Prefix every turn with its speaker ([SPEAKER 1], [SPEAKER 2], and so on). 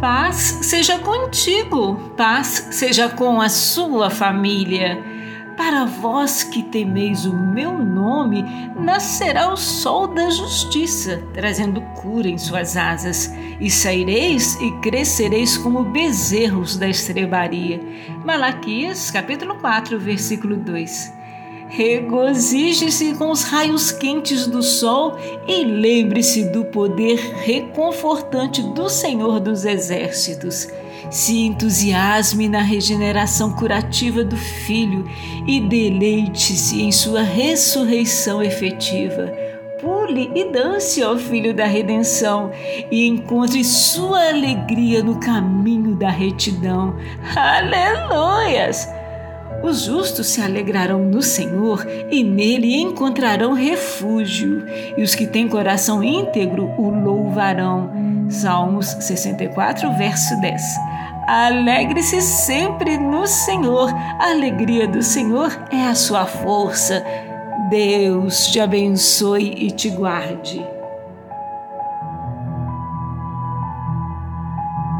[SPEAKER 1] Paz seja contigo, paz seja com a sua família. Para vós que temeis o meu nome, nascerá o sol da justiça, trazendo cura em suas asas, e saireis e crescereis como bezerros da estrebaria. Malaquias, capítulo 4, versículo 2. Regozije-se com os raios quentes do sol e lembre-se do poder reconfortante do Senhor dos Exércitos. Se entusiasme na regeneração curativa do Filho e deleite-se em sua ressurreição efetiva. Pule e dance ao Filho da Redenção e encontre sua alegria no caminho da retidão. Aleluias! Os justos se alegrarão no Senhor e nele encontrarão refúgio, e os que têm coração íntegro o louvarão. Salmos 64, verso 10. Alegre-se sempre no Senhor, a alegria do Senhor é a sua força. Deus te abençoe e te guarde.